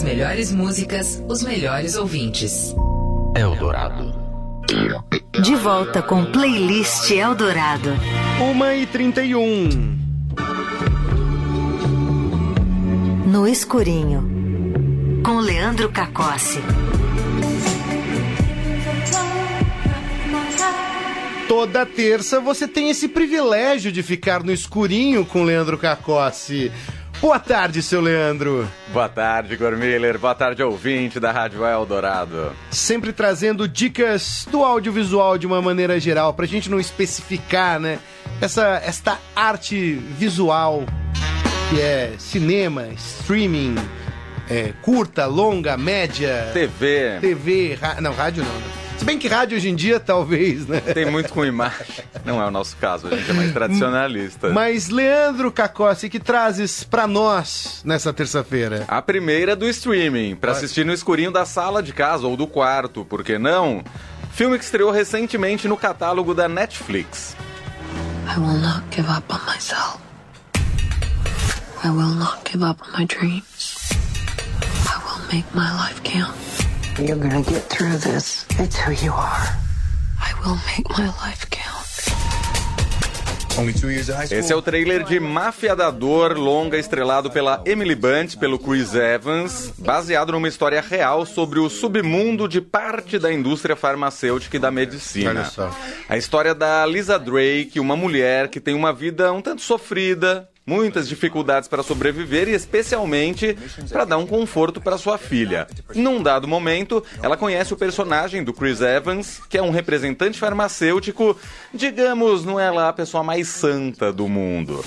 As melhores músicas, os melhores ouvintes. Eldorado. De volta com Playlist Eldorado. 1 e 31. No escurinho. Com Leandro Cacossi. Toda terça você tem esse privilégio de ficar no escurinho com Leandro Cacossi. Boa tarde, seu Leandro. Boa tarde, Gormiller. Boa tarde, ouvinte da Rádio Eldorado. Sempre trazendo dicas do audiovisual de uma maneira geral, pra gente não especificar, né? Essa, esta arte visual que é cinema, streaming, é, curta, longa, média. TV. TV, não, rádio não, né? Se bem que rádio hoje em dia, talvez, né? Tem muito com imagem. Não é o nosso caso, a gente é mais tradicionalista. Mas, Leandro Cacossi, que trazes para nós nessa terça-feira? A primeira do streaming, para assistir no escurinho da sala de casa ou do quarto, por que não? Filme que estreou recentemente no catálogo da Netflix. I will not give up on myself. I will not give up on my dreams. I will make my life count. You're gonna get through this. It's who you are. I will make my life count. Esse é o trailer de Máfia da Dor, longa estrelado pela Emily Bunt, pelo Chris Evans, baseado numa história real sobre o submundo de parte da indústria farmacêutica e da medicina. A história da Lisa Drake, uma mulher que tem uma vida um tanto sofrida, muitas dificuldades para sobreviver e especialmente para dar um conforto para sua filha. Num dado momento, ela conhece o personagem do Chris Evans, que é um representante farmacêutico, digamos, não é lá a pessoa mais santa do mundo.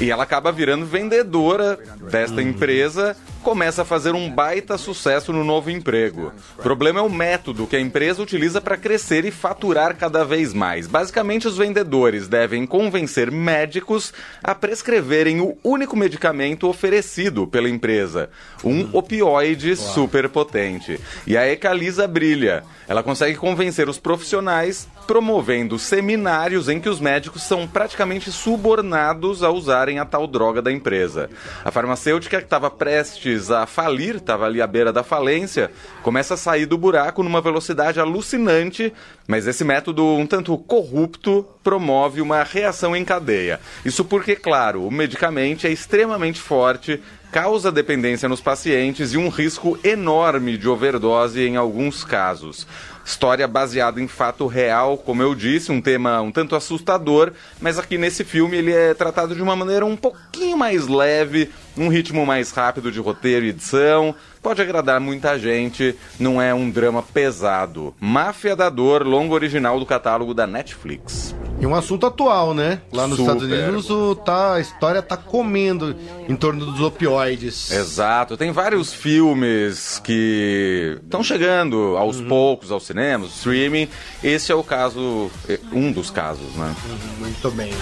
E ela acaba virando vendedora desta empresa, começa a fazer um baita sucesso no novo emprego. O problema é o método que a empresa utiliza para crescer e faturar cada vez mais. Basicamente, os vendedores devem convencer médicos a prescreverem o único medicamento oferecido pela empresa, um opioide super potente. E a Ecalisa brilha. Ela consegue convencer os profissionais promovendo seminários em que os médicos são praticamente subornados a usarem a tal droga da empresa. A farmacêutica que estava prestes a falir, estava ali à beira da falência, começa a sair do buraco numa velocidade alucinante, mas esse método um tanto corrupto promove uma reação em cadeia. Isso porque, claro, o medicamento é extremamente forte, causa dependência nos pacientes e um risco enorme de overdose em alguns casos. História baseada em fato real, como eu disse, um tema um tanto assustador, mas aqui nesse filme ele é tratado de uma maneira um pouquinho mais leve, um ritmo mais rápido de roteiro e edição. Pode agradar muita gente, não é um drama pesado. Máfia da Dor, longo original do catálogo da Netflix. E um assunto atual, né? Lá nos Super. Estados Unidos o, tá, a história tá comendo em torno dos opioides. Exato, tem vários filmes que estão chegando aos poucos aos cinemas, streaming. Esse é o caso, um dos casos, né? Muito bem.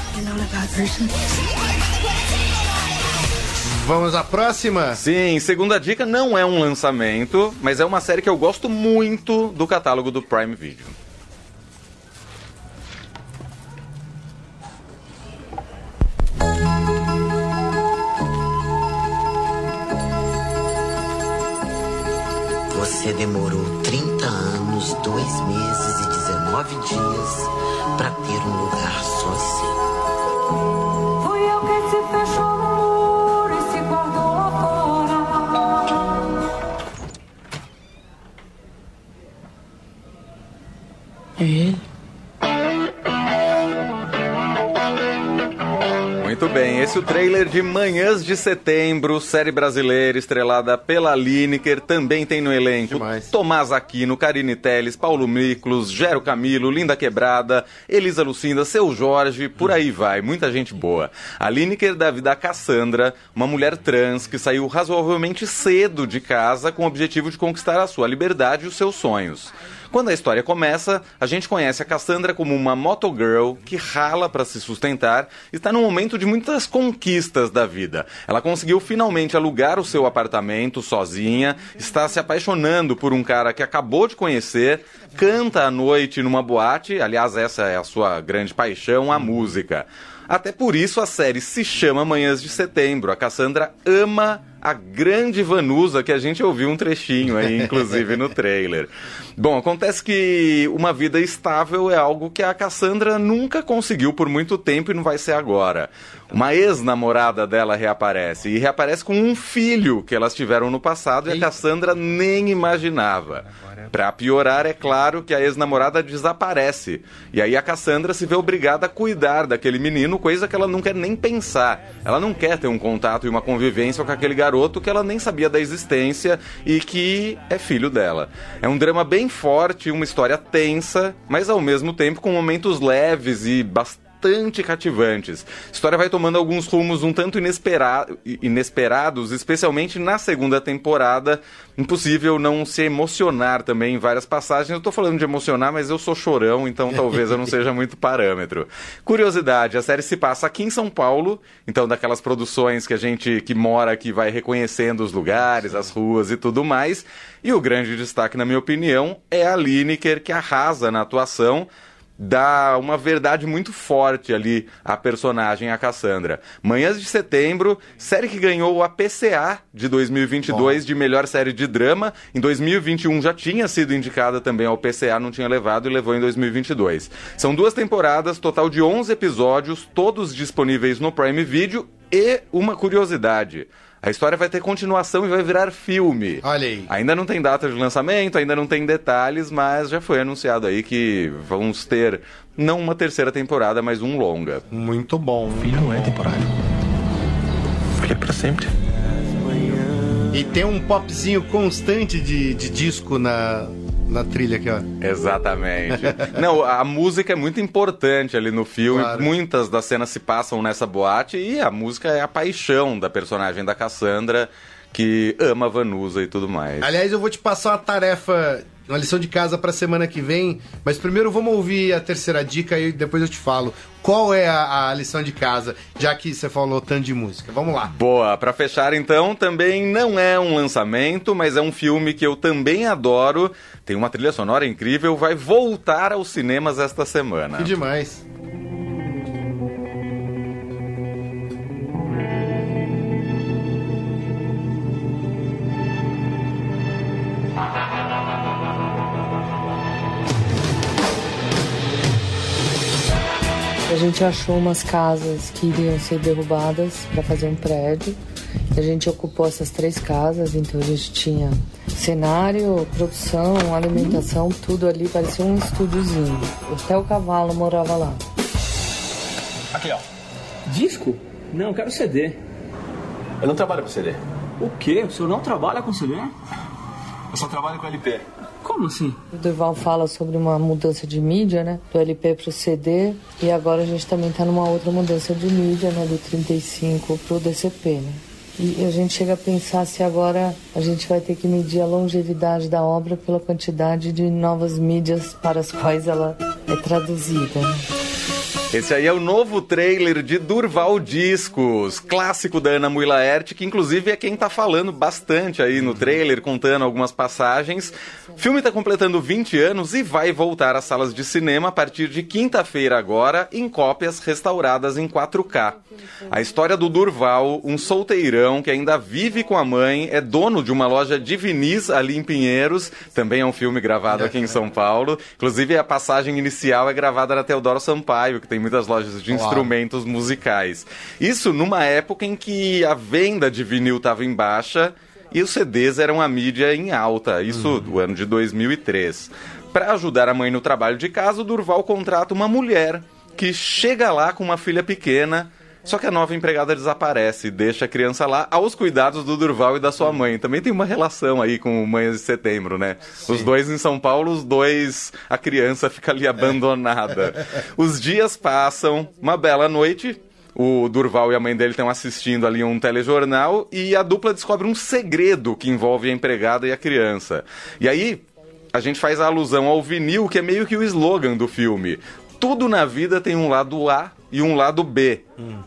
Vamos à próxima? Sim, segunda dica não é um lançamento, mas é uma série que eu gosto muito do catálogo do Prime Video. Você demorou 30 anos, 2 meses e 19 dias para ter um lugar seu. Esse é o trailer de Manhãs de Setembro, série brasileira estrelada pela Lineker, também tem no elenco Demais. Tomás Aquino, Karine Telles, Paulo Miklos, Gero Camilo, Linda Quebrada, Elisa Lucinda, Seu Jorge, por aí vai, muita gente boa. A Lineker dá vida a Cassandra, uma mulher trans que saiu razoavelmente cedo de casa com o objetivo de conquistar a sua liberdade e os seus sonhos. Quando a história começa, a gente conhece a Cassandra como uma motogirl que rala para se sustentar e está num momento de muitas conquistas da vida. Ela conseguiu finalmente alugar o seu apartamento sozinha, está se apaixonando por um cara que acabou de conhecer, canta à noite numa boate, aliás, essa é a sua grande paixão, a música. Até por isso a série se chama Manhãs de Setembro. A Cassandra ama a grande Vanusa, que a gente ouviu um trechinho aí, inclusive, no trailer. Bom, acontece que uma vida estável é algo que a Cassandra nunca conseguiu por muito tempo e não vai ser agora. Uma ex-namorada dela reaparece, e reaparece com um filho que elas tiveram no passado e a Cassandra nem imaginava. Pra piorar, é claro que a ex-namorada desaparece. E aí a Cassandra se vê obrigada a cuidar daquele menino, coisa que ela não quer nem pensar. Ela não quer ter um contato e uma convivência com aquele garoto que ela nem sabia da existência e que é filho dela. É um drama bem forte, uma história tensa, mas ao mesmo tempo com momentos leves e bastante bastante cativantes. A história vai tomando alguns rumos um tanto inespera- inesperados, especialmente na segunda temporada. Impossível não se emocionar também em várias passagens. Eu tô falando de emocionar, mas eu sou chorão, então talvez eu não seja muito parâmetro. Curiosidade, a série se passa aqui em São Paulo, então daquelas produções que a gente que mora aqui vai reconhecendo os lugares, as ruas e tudo mais. E o grande destaque, na minha opinião, é a Lineker, que arrasa na atuação dá uma verdade muito forte ali à personagem, a Cassandra. Manhãs de Setembro, série que ganhou o APCA de 2022 de melhor série de drama. Em 2021 já tinha sido indicada também ao PCA, não tinha levado e levou em 2022. São duas temporadas, total de 11 episódios, todos disponíveis no Prime Video e uma curiosidade. A história vai ter continuação e vai virar filme. Olha aí. Ainda não tem data de lançamento, ainda não tem detalhes, mas já foi anunciado aí que vamos ter não uma terceira temporada, mas um longa. Muito bom. Filho não é temporário. Filho é pra sempre. E tem um popzinho constante de, de disco na, na trilha aqui, ó. Exatamente. Não, a música é muito importante ali no filme. Claro. Muitas das cenas se passam nessa boate e a música é a paixão da personagem da Cassandra, que ama a Vanusa e tudo mais. Aliás, eu vou te passar uma tarefa, uma lição de casa pra semana que vem, mas primeiro vamos ouvir a terceira dica e depois eu te falo qual é a, a lição de casa, já que você falou tanto de música. Vamos lá. Boa, pra fechar então, também não é um lançamento, mas é um filme que eu também adoro. Tem uma trilha sonora incrível, vai voltar aos cinemas esta semana. Que demais. Gente achou umas casas que iriam ser derrubadas para fazer um prédio. A gente ocupou essas três casas, então a gente tinha cenário, produção, alimentação, tudo ali, parecia um estúdiozinho. Até o cavalo morava lá. Aqui, ó. Disco? Não, quero CD. Eu não trabalho com CD. O quê? O senhor não trabalha com CD? Eu só trabalho com LP. Como assim? O Durval fala sobre uma mudança de mídia, né? Do LP pro CD. E agora a gente também tá numa outra mudança de mídia, né? Do 35 pro DCP, né? E a gente chega a pensar se agora a gente vai ter que medir a longevidade da obra pela quantidade de novas mídias para as quais ela é traduzida. Né? Esse aí é o novo trailer de Durval Discos, clássico da Ana Mui Laerte, que inclusive é quem tá falando bastante aí no trailer, contando algumas passagens. O filme tá completando 20 anos e vai voltar às salas de cinema a partir de quinta-feira agora, em cópias restauradas em 4K. A história do Durval, um solteirão que ainda vive com a mãe, é dono de uma loja de vinis ali em Pinheiros, também é um filme gravado aqui em São Paulo. Inclusive a passagem inicial é gravada na Teodoro Sampaio, que tem muitas lojas de instrumentos musicais. Isso numa época em que a venda de vinil estava em baixa e os CDs eram a mídia em alta, isso do ano de 2003. Para ajudar a mãe no trabalho de casa, o Durval contrata uma mulher que chega lá com uma filha pequena. Só que a nova empregada desaparece e deixa a criança lá aos cuidados do Durval e da sua mãe. Também tem uma relação aí com Manhãs de Setembro, né? Os dois em São Paulo, os dois, a criança fica ali abandonada. Os dias passam, uma bela noite, o Durval e a mãe dele estão assistindo ali um telejornal e a dupla descobre um segredo que envolve a empregada e a criança. E aí, a gente faz a alusão ao vinil, que é meio que o slogan do filme. Tudo na vida tem um lado A e um lado B.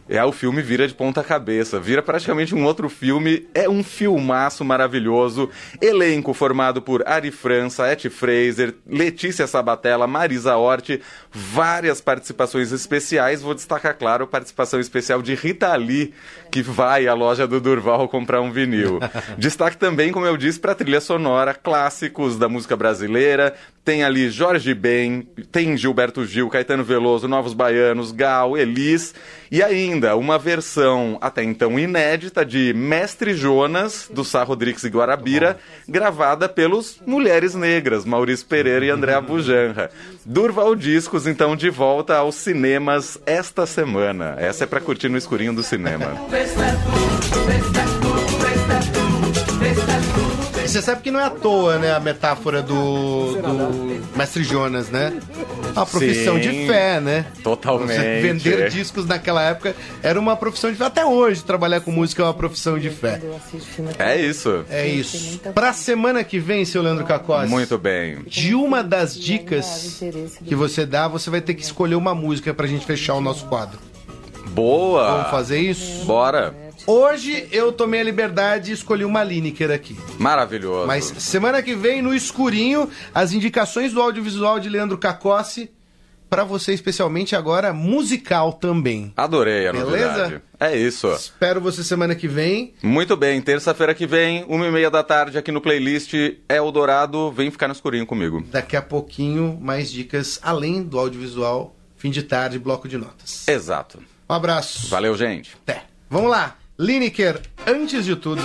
É, o filme vira de ponta cabeça, vira praticamente um outro filme, é um filmaço maravilhoso. Elenco formado por Ari França, Eti Fraser, Letícia Sabatella, Marisa Hort, várias participações especiais. Vou destacar, claro, a participação especial de Rita Lee, que vai à loja do Durval comprar um vinil. Destaque também, como eu disse, para a trilha sonora, clássicos da música brasileira. Tem ali Jorge Ben, tem Gilberto Gil, Caetano Veloso, Novos Baianos, Gal, Elis e ainda uma versão até então inédita de Mestre Jonas, do Sá Rodrigues e Guarabira, gravada pelos Mulheres Negras, Maurício Pereira e André Bujanra. Durval Discos, então, de volta aos cinemas esta semana. Essa é para curtir no escurinho do cinema. Você sabe que não é à toa, né, a metáfora do, do Mestre Jonas, né? Uma profissão Sim, de fé, né? totalmente. Você vender discos naquela época era uma profissão de fé. Até hoje, trabalhar com música é uma profissão de fé. Eu assisto filme É isso. É isso. Pra semana que vem, seu Leandro Cacós, Muito bem. de uma das dicas que você dá, você vai ter que escolher uma música pra gente fechar o nosso quadro. Boa! Vamos fazer isso? Bora! Hoje eu tomei a liberdade e escolhi uma Lineker aqui. Maravilhoso. Mas semana que vem, no escurinho, as indicações do audiovisual de Leandro Cacossi. Pra você, especialmente agora, musical também. Adorei a Beleza? novidade. É isso. Espero você semana que vem. Muito bem, terça-feira que vem, uma e meia da tarde aqui no playlist Eldorado. Vem ficar no escurinho comigo. Daqui a pouquinho, mais dicas além do audiovisual. Fim de tarde, bloco de notas. Exato. Um abraço. Valeu, gente. Até. Vamos lá. Lineker, antes de tudo.